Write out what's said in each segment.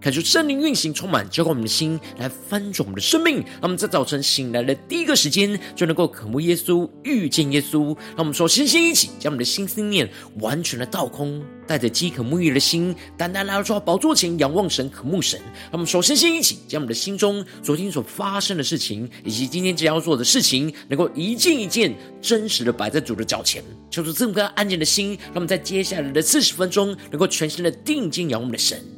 感受圣灵运行，充满浇灌我们的心，来翻转我们的生命。让我们在早晨醒来的第一个时间，就能够渴慕耶稣，遇见耶稣。让我们说，先先一起将我们的心思念完全的倒空，带着饥渴沐浴的心，单单来到宝座前，仰望神，渴慕神。让我们说，先先一起将我们的心中昨天所发生的事情，以及今天将要做的事情，能够一件一件真实的摆在主的脚前，求主赐我们安静的心，让我们在接下来的四十分钟，能够全心的定睛仰望我们的神。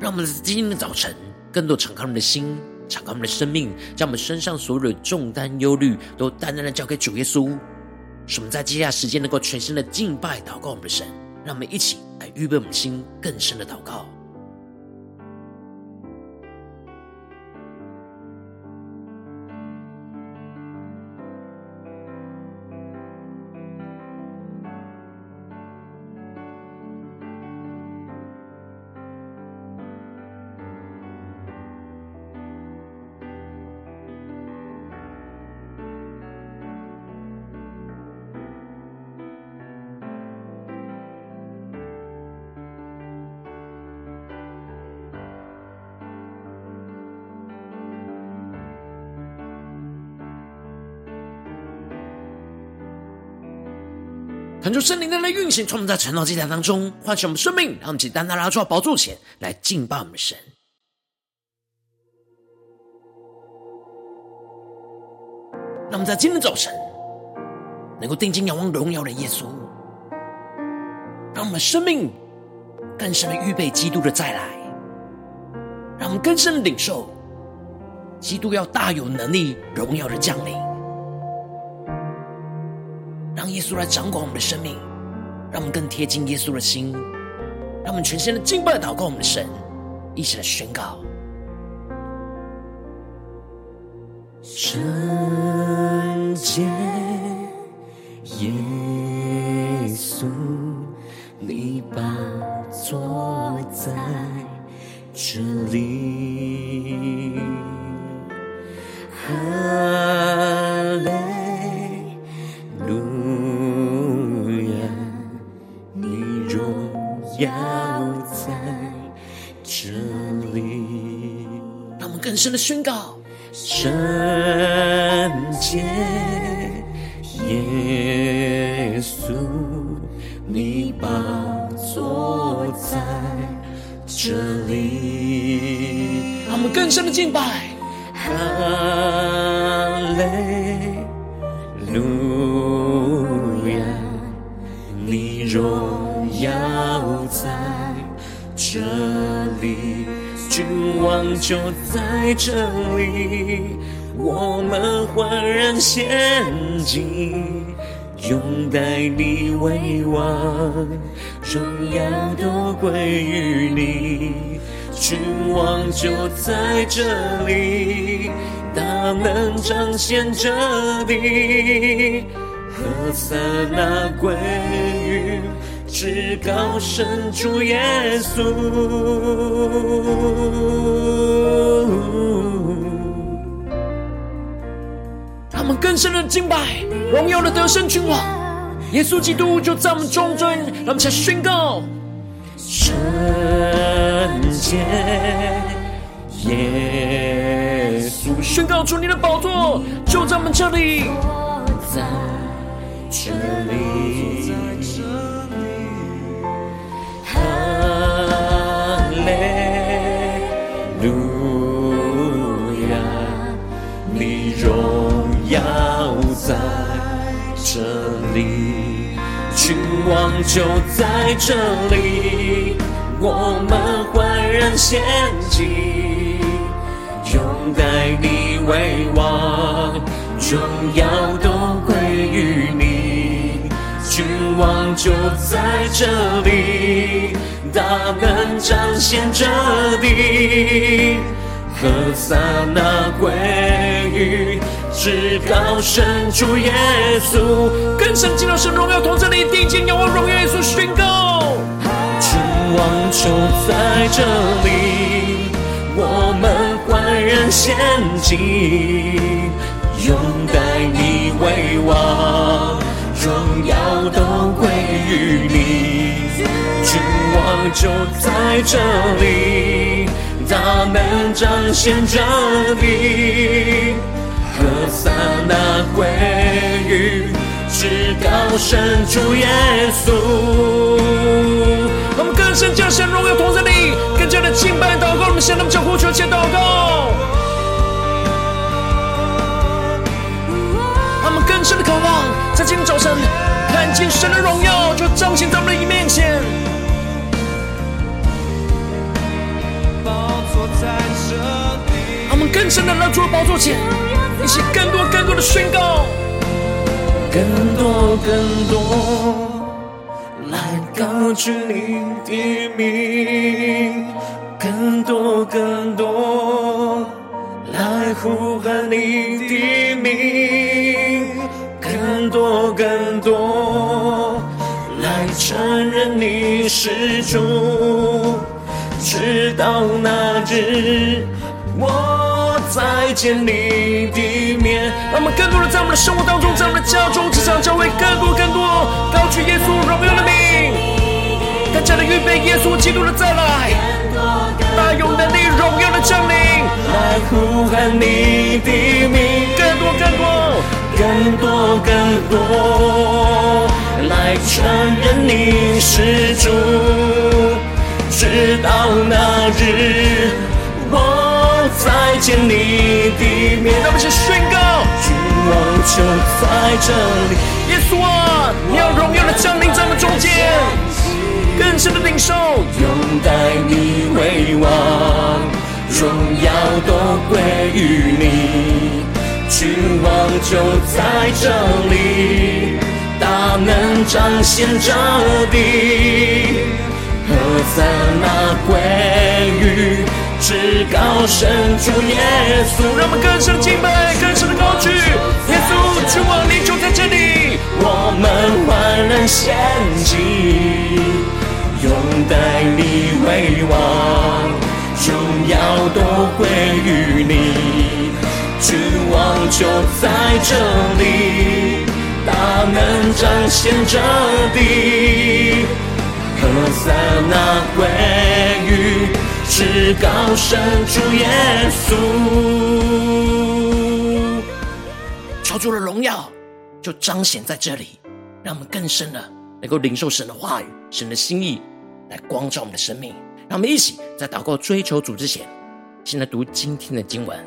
让我们在今天的早晨，更多敞开我们的心，敞开我们的生命，将我们身上所有的重担、忧虑，都单单的交给主耶稣。使我们在接下来时间能够全新的敬拜、祷告我们的神。让我们一起来预备我们的心，更深的祷告。求圣灵的来运行，充满在晨祷祭坛当中，唤醒我们生命，让我们简单单来到宝座前来敬拜我们神。让我们在今天早晨能够定睛仰望荣耀的耶稣，让我们生命更深的预备基督的再来，让我们更深的领受基督要大有能力、荣耀的降临。耶稣来掌管我们的生命，让我们更贴近耶稣的心，让我们全心的敬拜祷告我们的神，一起来宣告：圣洁耶稣，你把坐在这里。神的宣告，圣洁耶稣，你宝座在这里。让我们更深的敬拜，哈利路亚，你荣耀在这里。君王就在在这里，我们欢然献祭，拥戴你为王，荣耀都归于你。君王就在这里，大能彰显这里，何塞那归于。至高神主耶稣，他们更深的敬拜，荣耀的得胜君王。耶稣基督就在我们中间，让我们来宣告：圣洁耶稣，宣告出你的宝座就在我们这里，在这里。君王就在这里，我们欢然献祭，拥戴你为王，荣耀都归于你。君王就在这里，大能彰显这地，何撒那归于。至高神主耶稣，更深进入神荣耀同在里，定睛仰望荣耀耶稣宣告，君王就在这里，我们焕然献祭，拥戴你为王，荣耀都归于你。君王就在这里，大能彰显着你。何撒那归于至高神主耶稣。我们更深将神荣耀同在里，更加的敬拜祷告。我们向他们将呼求，且祷告。他们更深的渴望，在今天早晨看见神的荣耀，就彰显在我们的面前。他们更深的来到宝座前。一起更多更多的宣告，更多更多来高举你的名，更多更多来呼喊你的名，更多更多来承认你是主，直到那日。见你的面，让我们更多的在我们的生活当中，在我们的家中、职场、教会，更多更多高举耶稣荣耀的名，更加的预备耶稣基督的再来，大有能力荣耀的降临，来呼喊你的名，更多更多更多更多，来承认你是主，直到那日我。再见你的面，让我们一起宣告，君王就在这里。耶稣啊，你要荣耀的降临在我们中间，更深的领受，拥戴你为王，荣耀都归于你。君王就在这里，大能彰显这地，何在那归于。至高神主耶稣，让我们更深敬拜，更深的高举。耶稣，君王你就在这里，我们焕然献祭，拥戴你为王，荣耀都归于你，君王就在这里，大能彰显这地，何塞那归于。至高神主耶稣，求主的荣耀就彰显在这里，让我们更深的能够领受神的话语、神的心意，来光照我们的生命。让我们一起在祷告追求主之前，先来读今天的经文。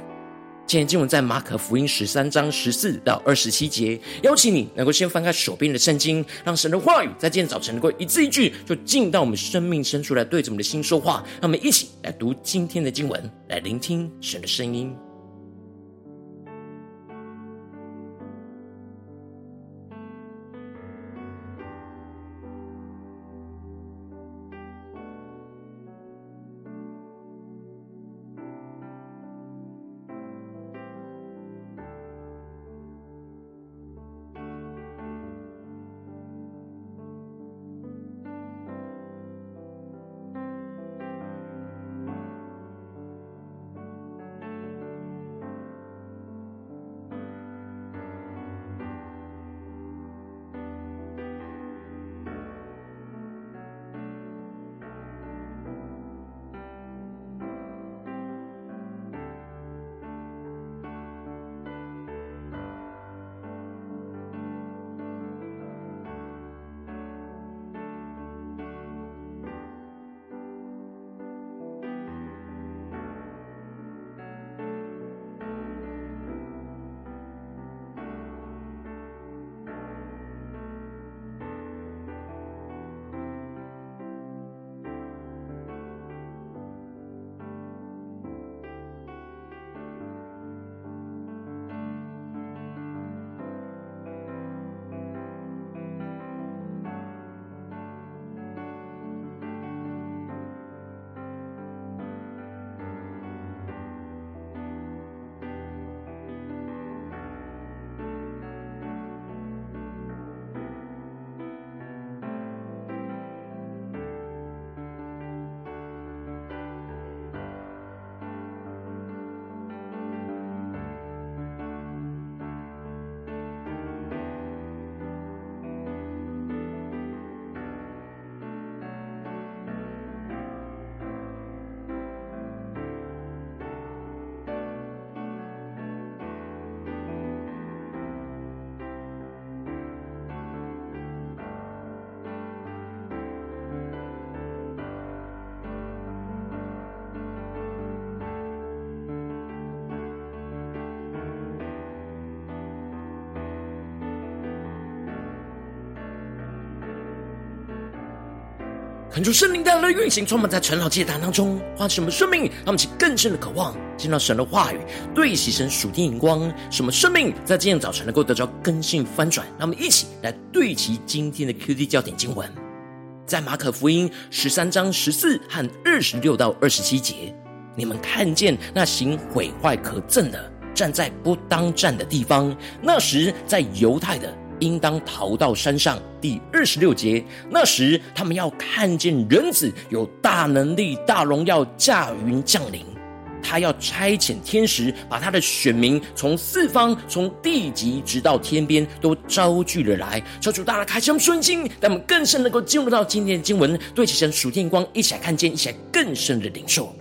今天经文在马可福音十三章十四到二十七节，邀请你能够先翻开手边的圣经，让神的话语在今天早晨能够一字一句就进到我们生命深处来，对着我们的心说话。让我们一起来读今天的经文，来聆听神的声音。主圣灵带来的运行，充满在晨祷祭坛当中，唤醒我们生命，让我们起更深的渴望，见到神的话语，对齐神属天眼光，使我们生命在今天早晨能够得到更新翻转。让我们一起来对齐今天的 QD 焦点经文，在马可福音十三章十四和二十六到二十七节，你们看见那行毁坏可憎的站在不当站的地方，那时在犹太的。应当逃到山上。第二十六节，那时他们要看见人子有大能力、大荣耀驾云降临。他要差遣天使，把他的选民从四方、从地极直到天边都招聚了来。求主大家开箱顺心，让我们更深能够进入到今天的经文，对齐神属天光，一起来看见，一起来更深的领受。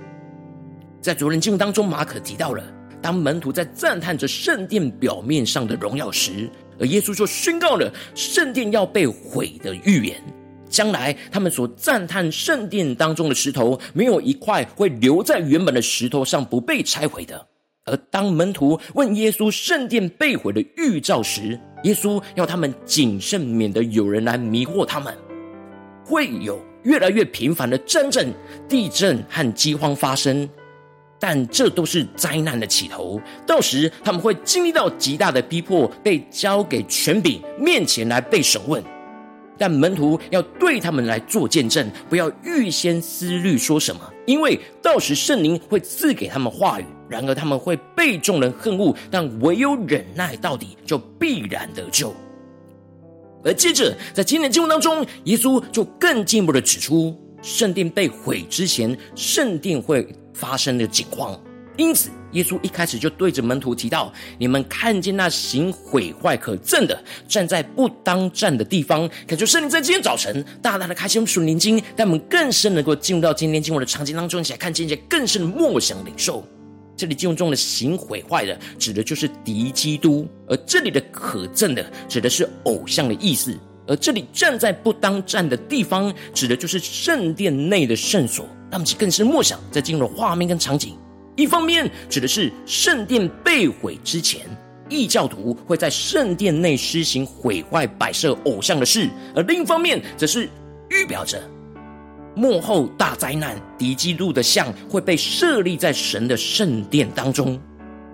在昨日经文当中，马可提到了，当门徒在赞叹着圣殿表面上的荣耀时，而耶稣就宣告了圣殿要被毁的预言，将来他们所赞叹圣殿当中的石头，没有一块会留在原本的石头上不被拆毁的。而当门徒问耶稣圣殿被毁的预兆时，耶稣要他们谨慎，免得有人来迷惑他们。会有越来越频繁的战争、地震和饥荒发生。但这都是灾难的起头，到时他们会经历到极大的逼迫，被交给权柄面前来被审问。但门徒要对他们来做见证，不要预先思虑说什么，因为到时圣灵会赐给他们话语。然而他们会被众人恨恶，但唯有忍耐到底，就必然得救。而接着在今天的经文当中，耶稣就更进一步的指出，圣殿被毁之前，圣殿会。发生的景况，因此耶稣一开始就对着门徒提到：“你们看见那行毁坏可憎的站在不当站的地方。”感谢圣灵在今天早晨大大的开启我们属灵经，让我们更深能够进入到今天经文的场景当中，一起来看见一些更深的默想领受。这里经文中的行毁坏的，指的就是敌基督；而这里的可憎的，指的是偶像的意思；而这里站在不当站的地方，指的就是圣殿内的圣所。让我们更是默想，在进入画面跟场景，一方面指的是圣殿被毁之前，异教徒会在圣殿内施行毁坏摆设偶像的事；而另一方面，则是预表着幕后大灾难，敌基督的像会被设立在神的圣殿当中，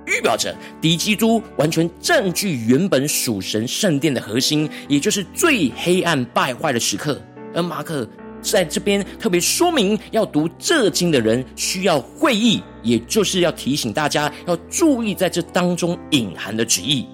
预表着敌基督完全占据原本属神圣殿的核心，也就是最黑暗败坏的时刻。而马可。在这边特别说明，要读这经的人需要会意，也就是要提醒大家要注意在这当中隐含的旨意。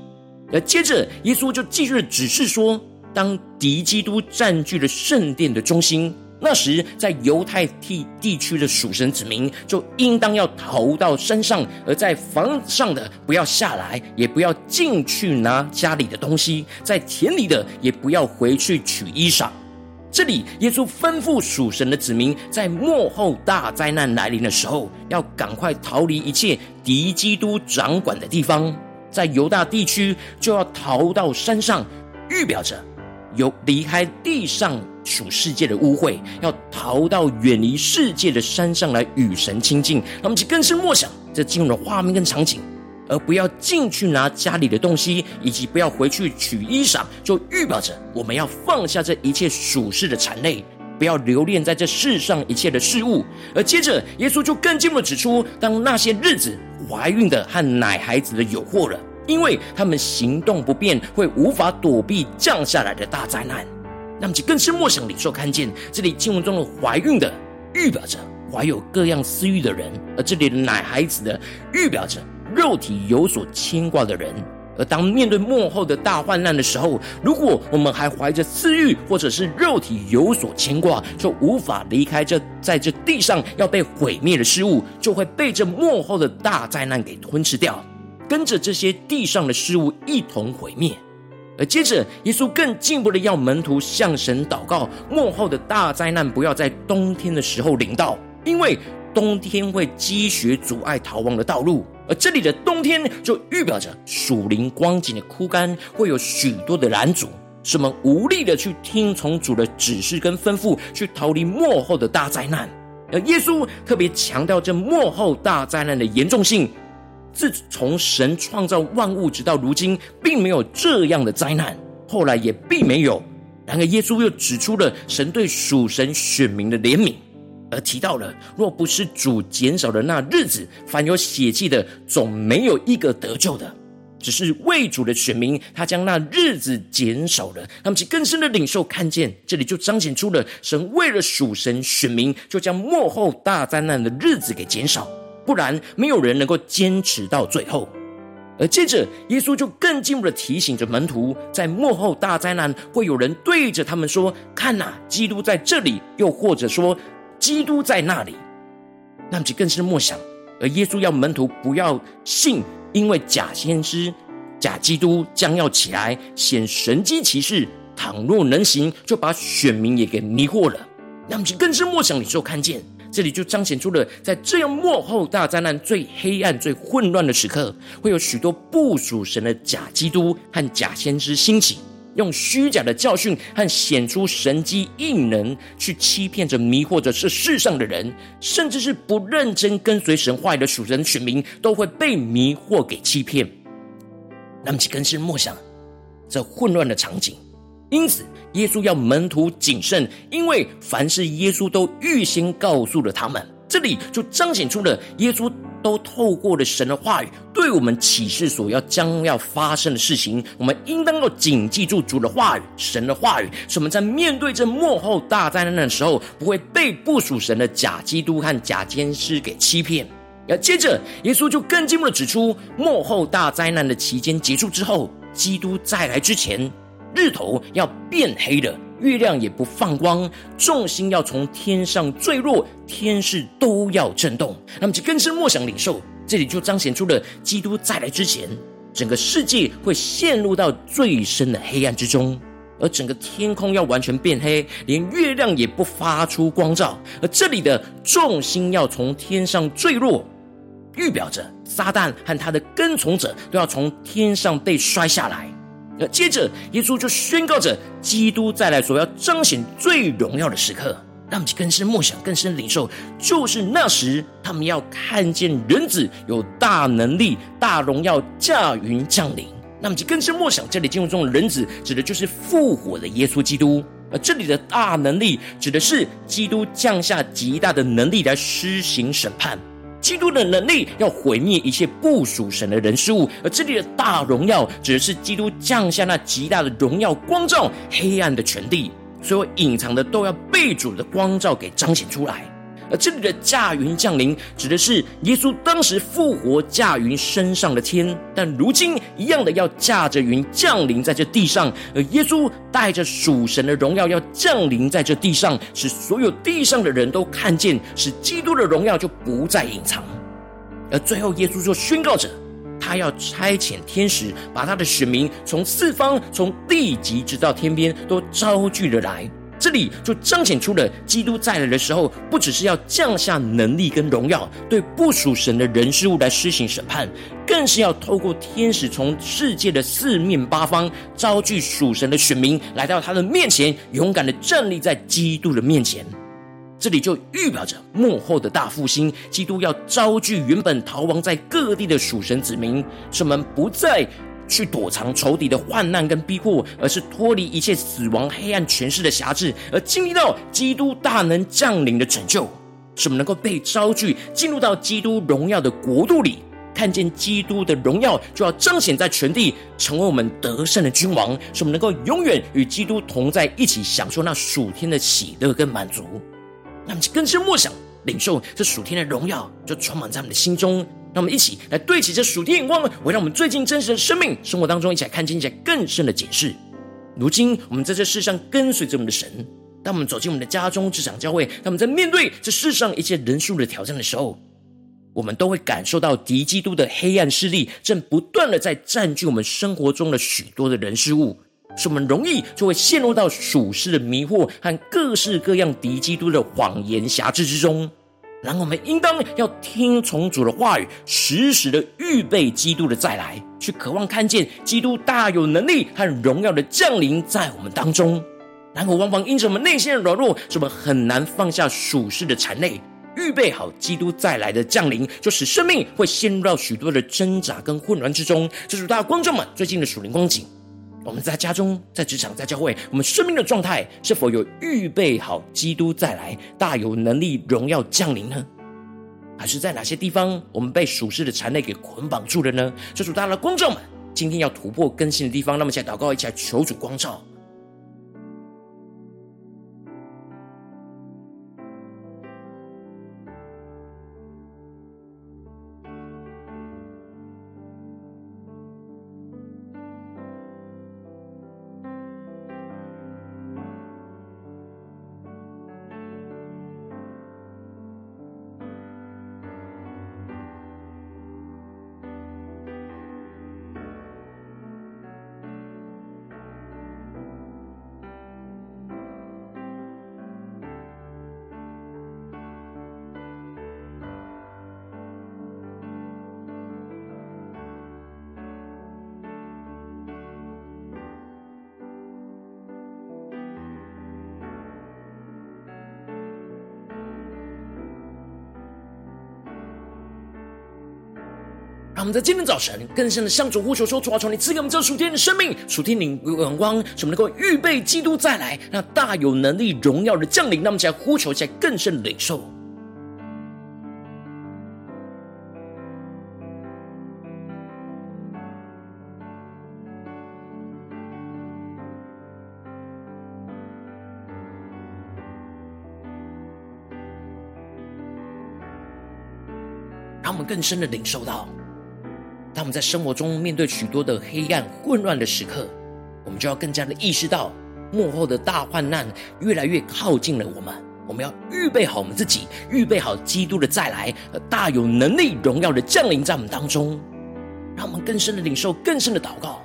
而接着，耶稣就继续的指示说，当敌基督占据了圣殿的中心，那时在犹太地地区的属神子民就应当要逃到山上，而在房上的不要下来，也不要进去拿家里的东西，在田里的也不要回去取衣裳。这里，耶稣吩咐属神的子民，在末后大灾难来临的时候，要赶快逃离一切敌基督掌管的地方。在犹大地区，就要逃到山上，预表着有离开地上属世界的污秽，要逃到远离世界的山上来与神亲近。让我们去更深默想这进入的画面跟场景。而不要进去拿家里的东西，以及不要回去取衣裳，就预表着我们要放下这一切属世的缠累，不要留恋在这世上一切的事物。而接着，耶稣就更进一步指出，当那些日子怀孕的和奶孩子的有祸了，因为他们行动不便，会无法躲避降下来的大灾难。那么，就更是默想领受看见这里经文中的怀孕的，预表着怀有各样私欲的人；而这里的奶孩子的，预表着。肉体有所牵挂的人，而当面对幕后的大患难的时候，如果我们还怀着私欲，或者是肉体有所牵挂，就无法离开这在这地上要被毁灭的事物，就会被这幕后的大灾难给吞噬掉，跟着这些地上的事物一同毁灭。而接着，耶稣更进一步的要门徒向神祷告，末后的大灾难不要在冬天的时候临到，因为冬天会积雪阻碍逃亡的道路。而这里的冬天，就预表着属灵光景的枯干，会有许多的拦阻，使我们无力的去听从主的指示跟吩咐，去逃离幕后的大灾难。而耶稣特别强调这幕后大灾难的严重性。自从神创造万物直到如今，并没有这样的灾难，后来也并没有然而，耶稣又指出了神对属神选民的怜悯，而提到了若不是主减少的那日子，凡有血气的，总没有一个得救的。只是为主的选民，他将那日子减少了，他们其更深的领受看见，这里就彰显出了神为了属神选民，就将幕后大灾难的日子给减少，不然没有人能够坚持到最后。而接着，耶稣就更进一步的提醒着门徒，在幕后大灾难会有人对着他们说：“看哪，基督在这里！”又或者说：“基督在那里。”那么就更是默想，而耶稣要门徒不要信。因为假先知、假基督将要起来显神迹奇事，倘若能行，就把选民也给迷惑了。那么就更是默想领受看见，这里就彰显出了，在这样末后大灾难最黑暗、最混乱的时刻，会有许多不属神的假基督和假先知兴起。用虚假的教训和显出神迹异能去欺骗着、迷惑着这世上的人，甚至是不认真跟随神话语的属神选民，都会被迷惑给欺骗。那么，就更是默想这混乱的场景。因此，耶稣要门徒谨慎，因为凡是耶稣都预先告诉了他们。这里就彰显出了耶稣。都透过了神的话语，对我们启示所要将要发生的事情，我们应当要谨记住主的话语、神的话语，使我们在面对这幕后大灾难的时候，不会被不属神的假基督和假先知给欺骗。而接着，耶稣就更进一步的指出，幕后大灾难的期间结束之后，基督再来之前，日头要变黑了。月亮也不放光，众星要从天上坠落，天势都要震动。那么，就更深默想领受，这里就彰显出了基督再来之前，整个世界会陷入到最深的黑暗之中，而整个天空要完全变黑，连月亮也不发出光照。而这里的重心要从天上坠落，预表着撒旦和他的跟从者都要从天上被摔下来。那接着，耶稣就宣告着基督再来所要彰显最荣耀的时刻，让我们更深默想、更深领受，就是那时他们要看见人子有大能力、大荣耀驾云降临。那么就更深默想，这里经文中的人子指的就是复活的耶稣基督，而这里的大能力指的是基督降下极大的能力来施行审判。基督的能力要毁灭一切不属神的人事物，而这里的大荣耀指的是基督降下那极大的荣耀光照黑暗的权利，所有隐藏的都要被主的光照给彰显出来。而这里的驾云降临，指的是耶稣当时复活驾云升上了天，但如今一样的要驾着云降临在这地上。而耶稣带着属神的荣耀要降临在这地上，使所有地上的人都看见，使基督的荣耀就不再隐藏。而最后，耶稣就宣告着，他要差遣天使，把他的选民从四方、从地极直到天边都招聚了来。这里就彰显出了基督再来的时候，不只是要降下能力跟荣耀，对不属神的人事物来施行审判，更是要透过天使从世界的四面八方招聚属神的选民，来到他的面前，勇敢的站立在基督的面前。这里就预表着幕后的大复兴，基督要招聚原本逃亡在各地的属神子民，使我们不再。去躲藏仇敌的患难跟逼迫，而是脱离一切死亡、黑暗权势的辖制，而经历到基督大能降临的拯救，使我们能够被招聚进入到基督荣耀的国度里，看见基督的荣耀就要彰显在全地，成为我们得胜的君王，使我们能够永远与基督同在一起，享受那属天的喜乐跟满足。那么，更深默想、领受这属天的荣耀，就充满在我们的心中。让我们一起来对齐这属天眼光，为让我们最近真实的生命生活当中，一起来看见一些更深的解释。如今我们在这世上跟随着我们的神，当我们走进我们的家中、职场、教会，当我们在面对这世上一切人数的挑战的时候，我们都会感受到敌基督的黑暗势力正不断的在占据我们生活中的许多的人事物，使我们容易就会陷入到属世的迷惑和各式各样敌基督的谎言辖制之中。然后我们应当要听从主的话语，时时的预备基督的再来，去渴望看见基督大有能力和荣耀的降临在我们当中。然后往往因着我们内心的软弱，使我们很难放下属世的缠累，预备好基督再来的降临，就使生命会陷入到许多的挣扎跟混乱之中。这是大家观众们最近的属灵光景。我们在家中、在职场、在教会，我们生命的状态是否有预备好基督再来，大有能力、荣耀降临呢？还是在哪些地方我们被属世的缠累给捆绑住了呢？求主大家的光照们，今天要突破更新的地方，那么一起来祷告，一起求主光照。在今天早晨更深的向主呼求说：主啊，求你赐给我们这属天的生命、属天灵眼光，使我们能够预备基督再来，那大有能力、荣耀的降临。那么，在呼求，在更深的领受。让我们更深的领受到。当我们在生活中面对许多的黑暗、混乱的时刻，我们就要更加的意识到，幕后的大患难越来越靠近了我们。我们要预备好我们自己，预备好基督的再来，和大有能力、荣耀的降临在我们当中，让我们更深的领受、更深的祷告。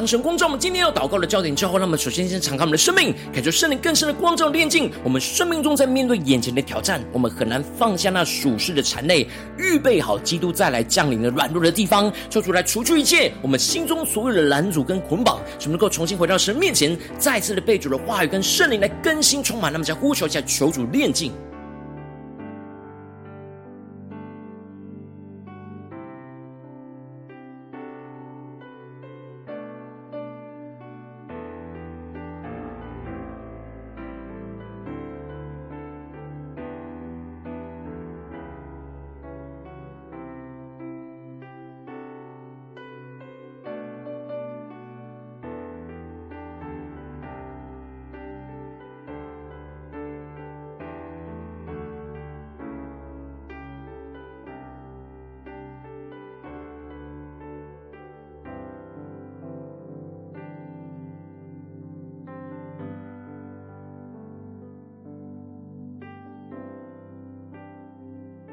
当神光照我们今天要祷告的焦点之后，那么首先先敞开我们的生命，感受圣灵更深的光照炼净。我们生命中在面对眼前的挑战，我们很难放下那属世的缠累，预备好基督再来降临的软弱的地方，求主来除去一切我们心中所有的拦阻跟捆绑，使我们能够重新回到神面前，再次的被主的话语跟圣灵来更新充满。那么在呼求一下，求主炼净。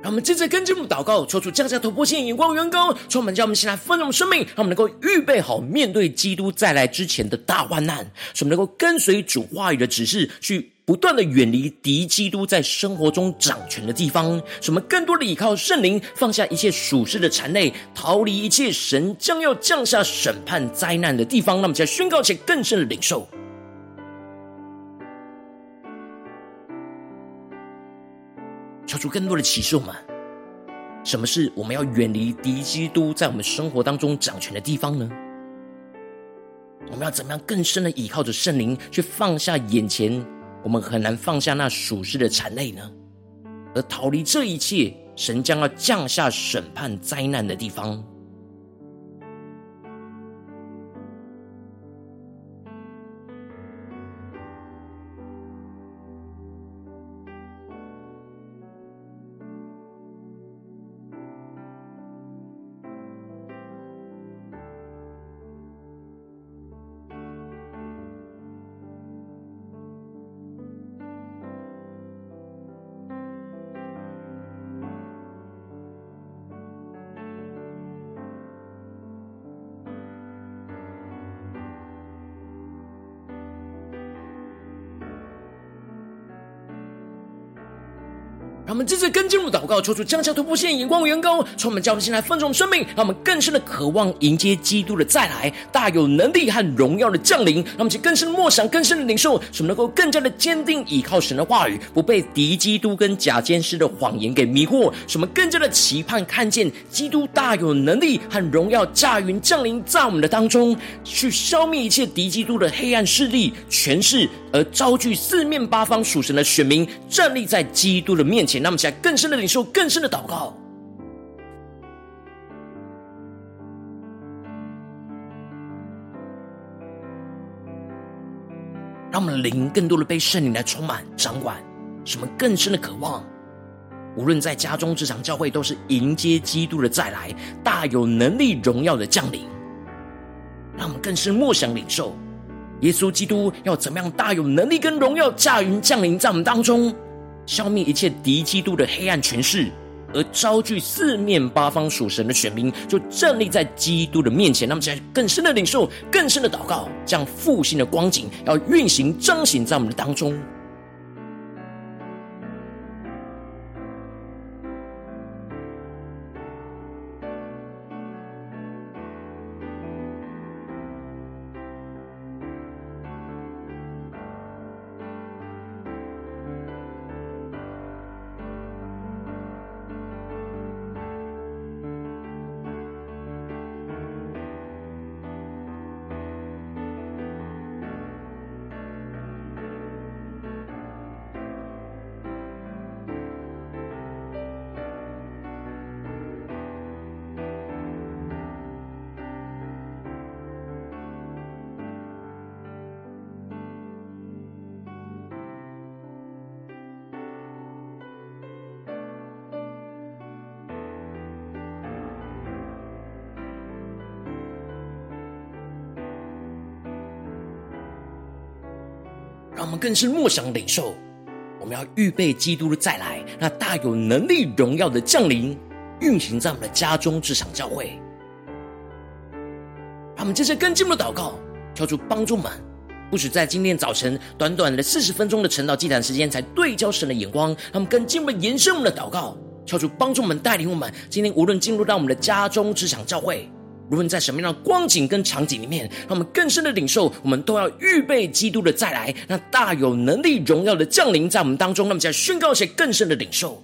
让我们接着跟进我们祷告，求主降下突破性眼光，远高充满，叫我们先来丰盛生命，让我们能够预备好面对基督再来之前的大患难，使我们能够跟随主话语的指示，去不断的远离敌基督在生活中掌权的地方，使我们更多的依靠圣灵，放下一切属世的缠累，逃离一切神将要降下审判灾难的地方。让我们再宣告且更深的领受。求出更多的启示我们，什么是我们要远离敌基督在我们生活当中掌权的地方呢？我们要怎么样更深的依靠着圣灵，去放下眼前我们很难放下那属世的产类呢？而逃离这一切神将要降下审判灾难的地方。让我们这次跟进入祷告，求主降下突破线眼光与眼高，充满教会，心来丰盛生命，让我们更深的渴望迎接基督的再来，大有能力和荣耀的降临。让我们去更深的默想，更深的领受，使我们能够更加的坚定倚靠神的话语，不被敌基督跟假监师的谎言给迷惑。使我们更加的期盼看见基督大有能力和荣耀驾云降临在我们的当中，去消灭一切敌基督的黑暗势力、权势，而招聚四面八方属神的选民站立在基督的面前。那么，起来更深的领受，更深的祷告，让我们的灵更多的被圣灵来充满、掌管，使我们更深的渴望。无论在家中、职场、教会，都是迎接基督的再来，大有能力、荣耀的降临。让我们更深默想领受，耶稣基督要怎么样大有能力跟荣耀驾云降临在我们当中。消灭一切敌基督的黑暗权势，而招聚四面八方属神的选民，就站立在基督的面前。那么，在更深的领受，更深的祷告，这样复兴的光景要运行彰显在我们的当中。更是默想领受，我们要预备基督的再来，那大有能力、荣耀的降临，运行在我们的家中、职场、教会。让我们接着更进一步的祷告，求主帮助们，不只在今天早晨短短的四十分钟的晨祷祭坛时间，才对焦神的眼光，让我们更进一步延伸我们的祷告，求主帮助我们带领我们，今天无论进入到我们的家中、职场、教会。无论在什么样的光景跟场景里面，让我们更深的领受，我们都要预备基督的再来，那大有能力、荣耀的降临在我们当中。那么，在宣告一些更深的领受。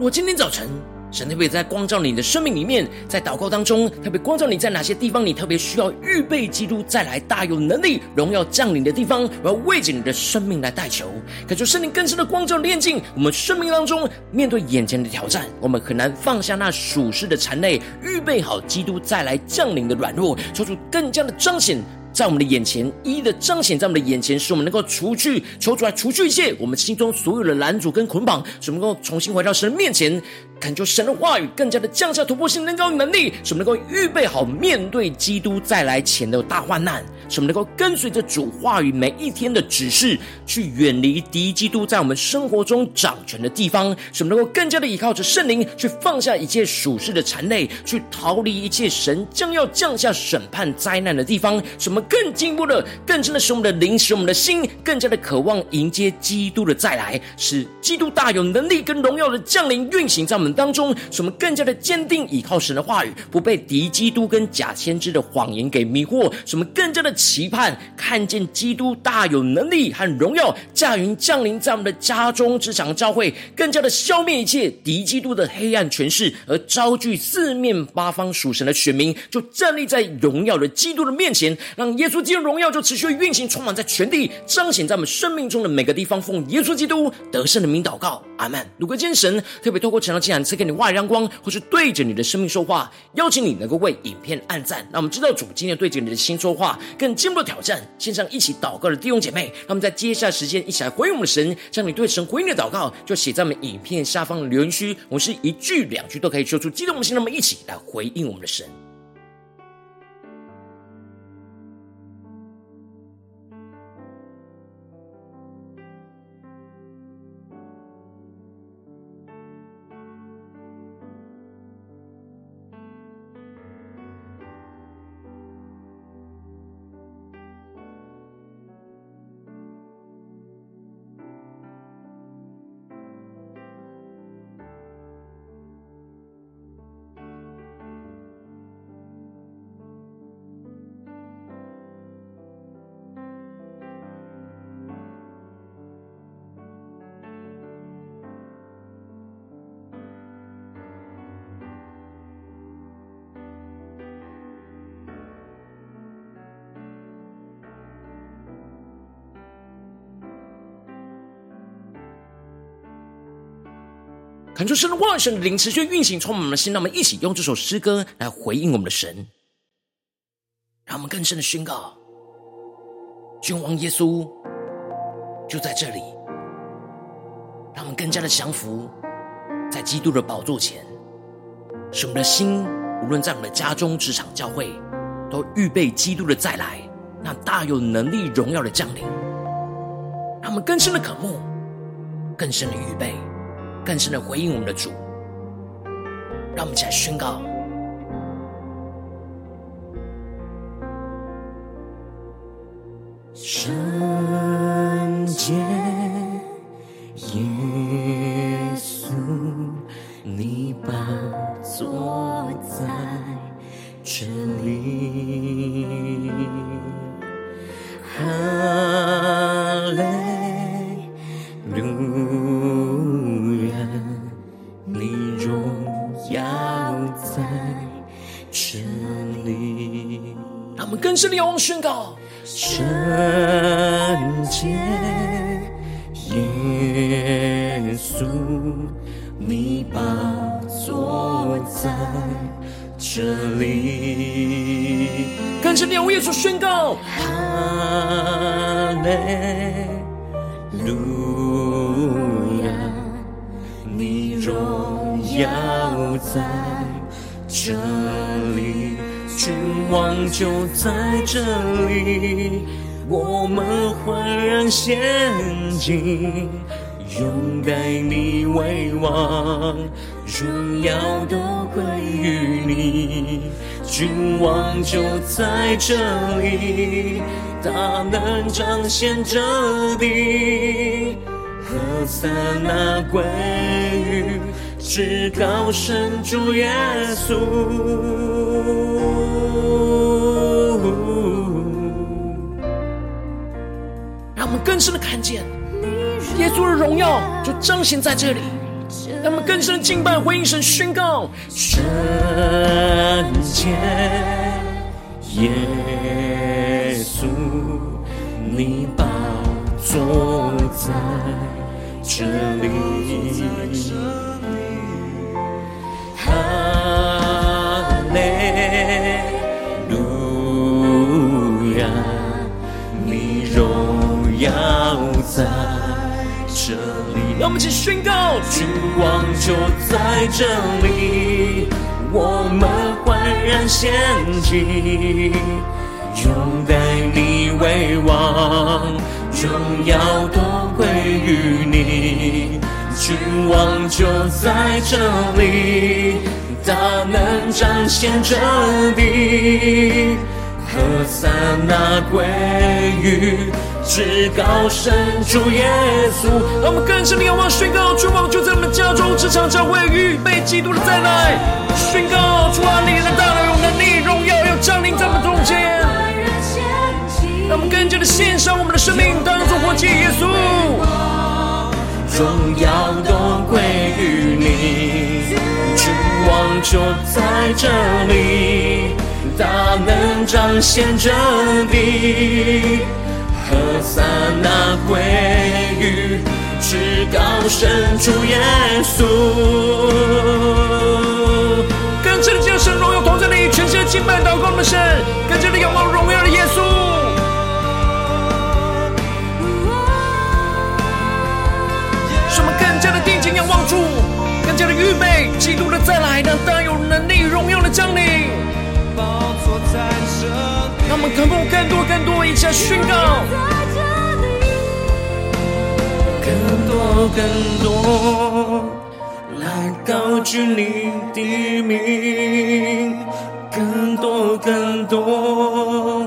我今天早晨，神特别在光照你的生命里面，在祷告当中特别光照你在哪些地方，你特别需要预备基督再来大有能力、荣耀降临的地方，我要为着你的生命来代求，恳求圣灵更深的光照炼净我们生命当中面对眼前的挑战，我们很难放下那属世的残累，预备好基督再来降临的软弱，做出更加的彰显。在我们的眼前，一一的彰显在我们的眼前，使我们能够除去、求出来除去一切我们心中所有的拦阻跟捆绑，使我们能够重新回到神的面前，恳求神的话语更加的降下突破性、能高能力，使我们能够预备好面对基督再来前的大患难。使我们能够跟随着主话语每一天的指示，去远离敌基督在我们生活中掌权的地方。使我们能够更加的依靠着圣灵，去放下一切属世的缠累，去逃离一切神将要降下审判灾难的地方。使我们更进一步的、更深的使我们的灵，使我们的心更加的渴望迎接基督的再来，使基督大有能力跟荣耀的降临运行在我们当中。使我们更加的坚定依靠神的话语，不被敌基督跟假先知的谎言给迷惑。使我们更加的。期盼看见基督大有能力和荣耀驾云降临在我们的家中、职场、教会，更加的消灭一切敌基督的黑暗权势，而招聚四面八方属神的选民，就站立在荣耀的基督的面前，让耶稣基督荣耀就持续运行，充满在全地，彰显在我们生命中的每个地方。奉耶稣基督得胜的名祷告，阿门。如果今天神特别透过晨祷祭坛赐给你外阳光，或是对着你的生命说话，邀请你能够为影片按赞，让我们知道主今天对着你的心说话，更。进一步挑战，线上一起祷告的弟兄姐妹，那么在接下来时间一起来回应我们的神，将你对神回应的祷告，就写在我们影片下方的留言区。我们是一句两句都可以说出激动的心，那么一起来回应我们的神。恳求神的万神的灵持续运行，充满我们的心。让我们一起用这首诗歌来回应我们的神，让我们更深的宣告：君王耶稣就在这里。让我们更加的降服在基督的宝座前，使我们的心无论在我们的家中、职场、教会，都预备基督的再来，那大有能力、荣耀的降临。让我们更深的渴慕，更深的预备。更深的回应我们的主，让我们一起来宣告：圣洁耶稣，你宝座在这我们更深的仰望宣告，圣洁耶稣，你把座在这里。更深的仰望耶稣宣告，哈利路亚，你荣耀在这里。君王就在这里，我们欢然献祭，拥戴你为王，荣耀都归于你。君王就在这里，大能彰显这地，何塞那归于至高神主耶稣。让我们更深的看见耶稣的荣耀，就彰显在这里。让我们更深的敬拜，回应神宣告：圣洁耶稣，你宝座在这里，哈利路亚，你荣耀在。让我们一起宣告，君王就在这里，我们焕然献祭，拥戴你为王，荣耀都归于你。君王就在这里，大能彰显这地，何塞那归于。至高神主耶稣，让我们更深的仰望宣告，君王就在我们家中，这场教会预备基督的再来。宣告主啊，你的大能有能力，荣耀要降临在我们中间。让我们更加的献上我们的生命，当作活祭耶稣。荣耀都归于你，君王就在这里，大能彰显这地。何塞那归于至高神主耶稣，更深的将神荣耀同在你全身敬拜祷告的神，更加的仰望荣耀的耶稣，基督的再来，让大有能力荣耀的降临。让我们渴慕更多更多，一起来宣告，更多更多来高举你的名，更多更多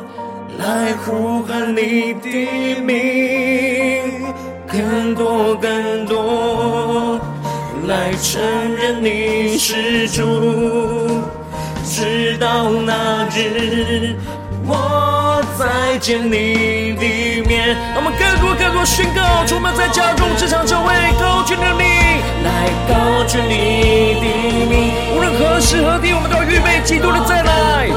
来呼喊你的名，更多更多承认你是主，直到那日。我再见你的面，我们更多更多宣告，出门在家中这场教会，高举的你，来高举你的名，无论何时何地，我们都要预备基督的再来。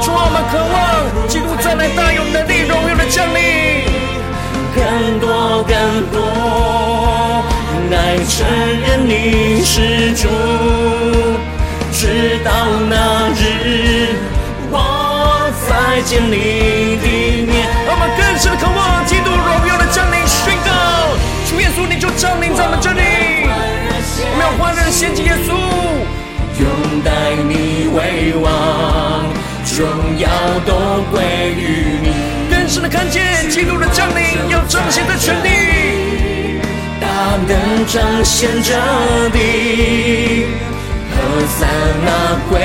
主，我们渴望基督再来，大有能力、荣耀的降临，更多更多承认你是主，直到那日我。再见你的面，我们更深的渴望基督荣耀的降临，宣告主耶稣，你就降临在我们这里。我们要欢然献祭耶稣，拥戴你为王，荣耀都归于你。更深的看见基督的降临，要彰显在全地，大能彰显这地，何塞那归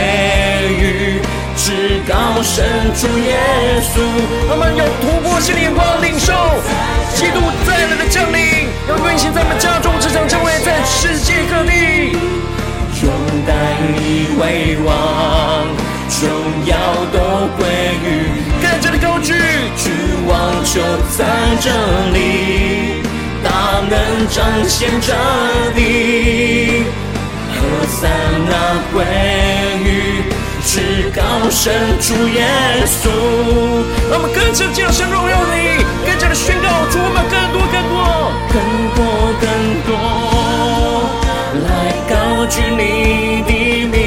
于。至高神主耶稣，我们有突破性的眼光，领受基督再来的降临，要运行在我们家中，这场教会在世界各地，拥戴你为王，荣耀都归于，更加的高举，君王就在这里，大能彰显这地，何塞那归于。至高神主耶稣，让我们更深进入神荣耀你，更加的宣告，主我们更多更多更多更多来高举你的名，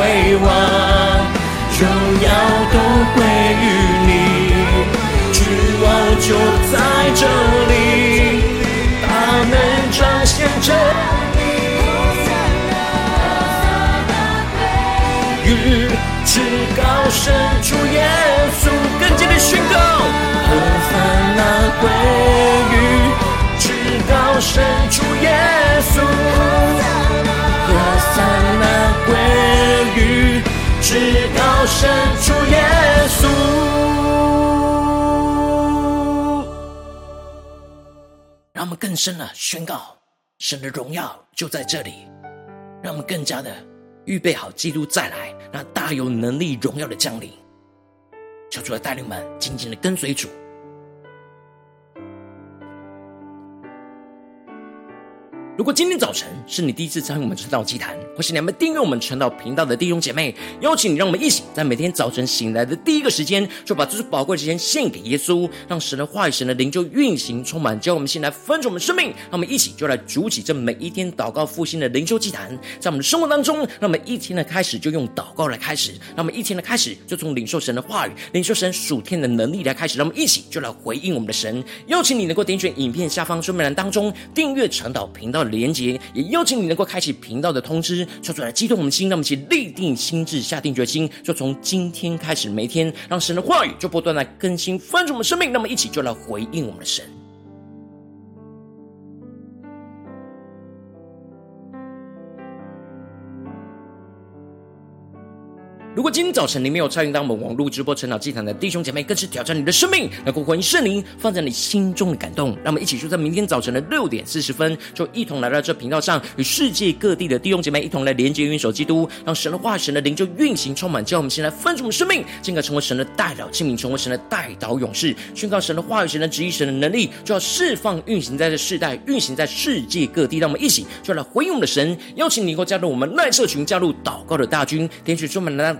望，荣耀都归于你，君王就在这里，他们彰显着你，与至高神主耶稣更加的宣告，何凡那归于至高神主耶稣。至高神主耶稣，让我们更深的宣告神的荣耀就在这里，让我们更加的预备好基督再来那大有能力荣耀的降临。求主来带领们紧紧的跟随主。如果今天早晨是你第一次参与我们晨祷祭坛，或是你们订阅我们晨祷频道的弟兄姐妹，邀请你让我们一起在每天早晨醒来的第一个时间，就把这最宝贵的时间献给耶稣，让神的话语、神的灵就运行充满，叫我们先来分盛我们的生命。让我们一起就来筑起这每一天祷告复兴的灵修祭坛，在我们的生活当中，让我们一天的开始就用祷告来开始，让我们一天的开始就从领受神的话语、领受神属天的能力来开始，让我们一起就来回应我们的神。邀请你能够点选影片下方说明栏当中订阅晨祷频道的连结，也邀请你能够开启频道的通知，说出来激动我们的心，让我们一起立定心智，下定决心，就从今天开始，每天让神的话语就不断来更新翻转我们生命，那么一起就来回应我们的神。如果今天早晨你没有参与到我们网络直播晨祷祭坛的弟兄姐妹，更是挑战你的生命，能够回应圣灵放在你心中的感动。让我们一起就在明天早晨的六点四十分，就一同来到这频道上，与世界各地的弟兄姐妹一同来连接、元首基督，让神的话、神的灵就运行充满，叫我们先来分盛我们生命，进而成为神的代祷器皿，成为神的代祷勇士，宣告神的话语、神的旨意、神的能力，就要释放、运行在这世代，运行在世界各地。让我们一起就来回应我们的神，邀请你能够加入我们赖社群，加入祷告的大军，点取充满的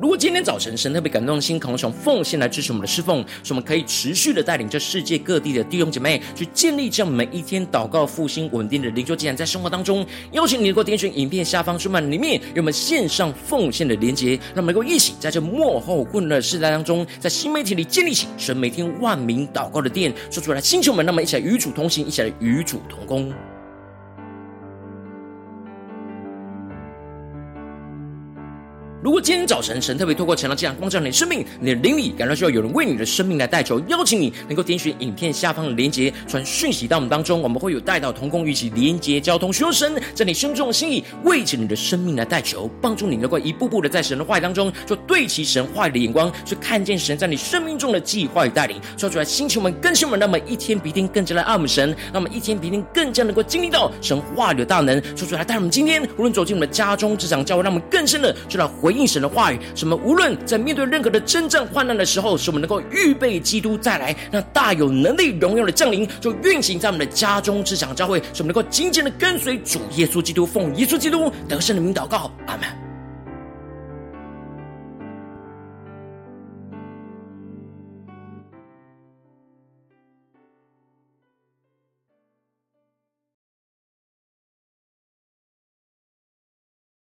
如果今天早晨神特别感动的心，渴望从奉献来支持我们的侍奉，使我们可以持续的带领这世界各地的弟兄姐妹去建立这样每一天祷告复兴稳定的灵修祭坛，在生活当中，邀请你能够点选影片下方说明里面有我们线上奉献的连结，让我们能够一起在这幕后混乱的世代当中，在新媒体里建立起神每天万名祷告的殿，说出来，星球们，那么一起来与主同行，一起来与主同工。如果今天早晨神特别透过晨祷这样光照你的生命，你的灵里感到需要有人为你的生命来代求，邀请你能够点选影片下方的连结，传讯息到我们当中，我们会有带到同工，一起连结交通，寻求神在你生命中的心意，为着你的生命来代求，帮助你能够一步步的在神的话语当中，就对齐神话语的眼光，去看见神在你生命中的计划与带领，说出来，星球们更新们，那么一天比一天更加的爱我们神，那么一天比一天更加能够经历到神话语的大能，说出来，带我们今天无论走进我们的家中、职场、教会，让我们更深的就来回应神的话语，什么无论在面对任何的真正患难的时候，使我们能够预备基督再来，那大有能力荣耀的降临，就运行在我们的家中、职场、教会，使我们能够紧紧的跟随主耶稣基督，奉耶稣基督得胜的名祷告，阿门。